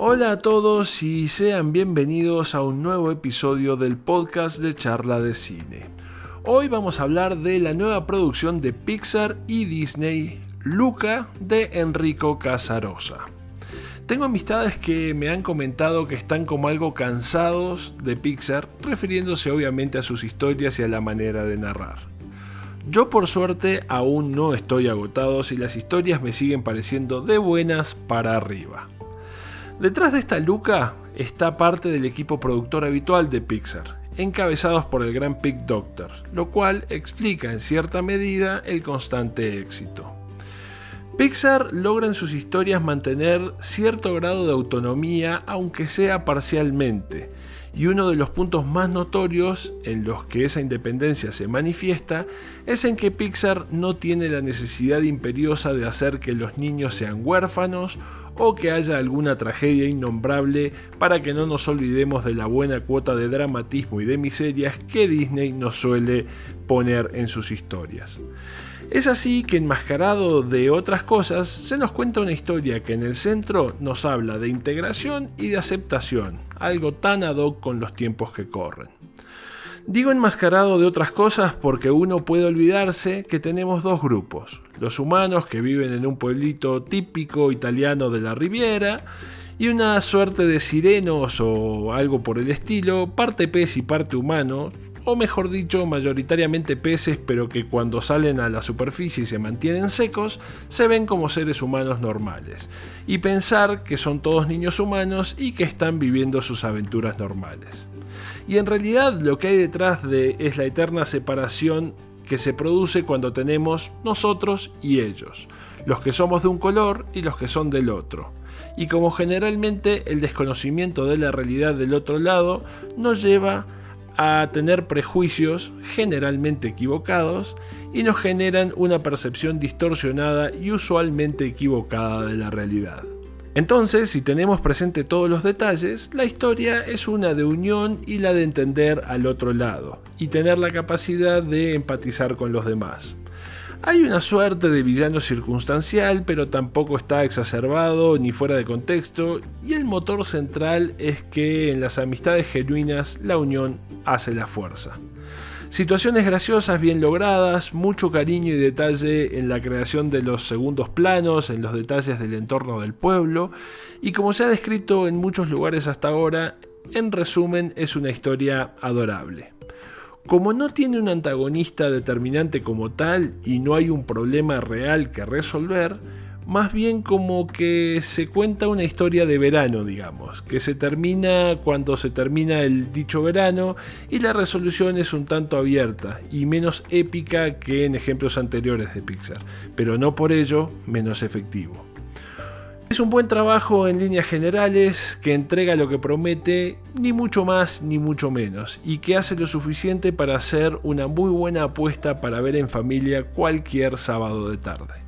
Hola a todos y sean bienvenidos a un nuevo episodio del podcast de charla de cine. Hoy vamos a hablar de la nueva producción de Pixar y Disney, Luca, de Enrico Casarosa. Tengo amistades que me han comentado que están como algo cansados de Pixar, refiriéndose obviamente a sus historias y a la manera de narrar. Yo por suerte aún no estoy agotado y las historias me siguen pareciendo de buenas para arriba. Detrás de esta Luca está parte del equipo productor habitual de Pixar, encabezados por el gran Pig Doctor, lo cual explica en cierta medida el constante éxito. Pixar logra en sus historias mantener cierto grado de autonomía, aunque sea parcialmente, y uno de los puntos más notorios en los que esa independencia se manifiesta es en que Pixar no tiene la necesidad imperiosa de hacer que los niños sean huérfanos o que haya alguna tragedia innombrable para que no nos olvidemos de la buena cuota de dramatismo y de miserias que Disney nos suele poner en sus historias. Es así que enmascarado de otras cosas, se nos cuenta una historia que en el centro nos habla de integración y de aceptación, algo tan ad hoc con los tiempos que corren. Digo enmascarado de otras cosas porque uno puede olvidarse que tenemos dos grupos, los humanos que viven en un pueblito típico italiano de la Riviera y una suerte de sirenos o algo por el estilo, parte pez y parte humano, o mejor dicho, mayoritariamente peces, pero que cuando salen a la superficie y se mantienen secos, se ven como seres humanos normales. Y pensar que son todos niños humanos y que están viviendo sus aventuras normales. Y en realidad lo que hay detrás de es la eterna separación que se produce cuando tenemos nosotros y ellos, los que somos de un color y los que son del otro. Y como generalmente el desconocimiento de la realidad del otro lado nos lleva a tener prejuicios generalmente equivocados y nos generan una percepción distorsionada y usualmente equivocada de la realidad. Entonces, si tenemos presente todos los detalles, la historia es una de unión y la de entender al otro lado, y tener la capacidad de empatizar con los demás. Hay una suerte de villano circunstancial, pero tampoco está exacerbado ni fuera de contexto, y el motor central es que en las amistades genuinas la unión hace la fuerza. Situaciones graciosas bien logradas, mucho cariño y detalle en la creación de los segundos planos, en los detalles del entorno del pueblo, y como se ha descrito en muchos lugares hasta ahora, en resumen es una historia adorable. Como no tiene un antagonista determinante como tal y no hay un problema real que resolver, más bien como que se cuenta una historia de verano, digamos, que se termina cuando se termina el dicho verano y la resolución es un tanto abierta y menos épica que en ejemplos anteriores de Pixar, pero no por ello menos efectivo. Es un buen trabajo en líneas generales que entrega lo que promete, ni mucho más ni mucho menos, y que hace lo suficiente para hacer una muy buena apuesta para ver en familia cualquier sábado de tarde.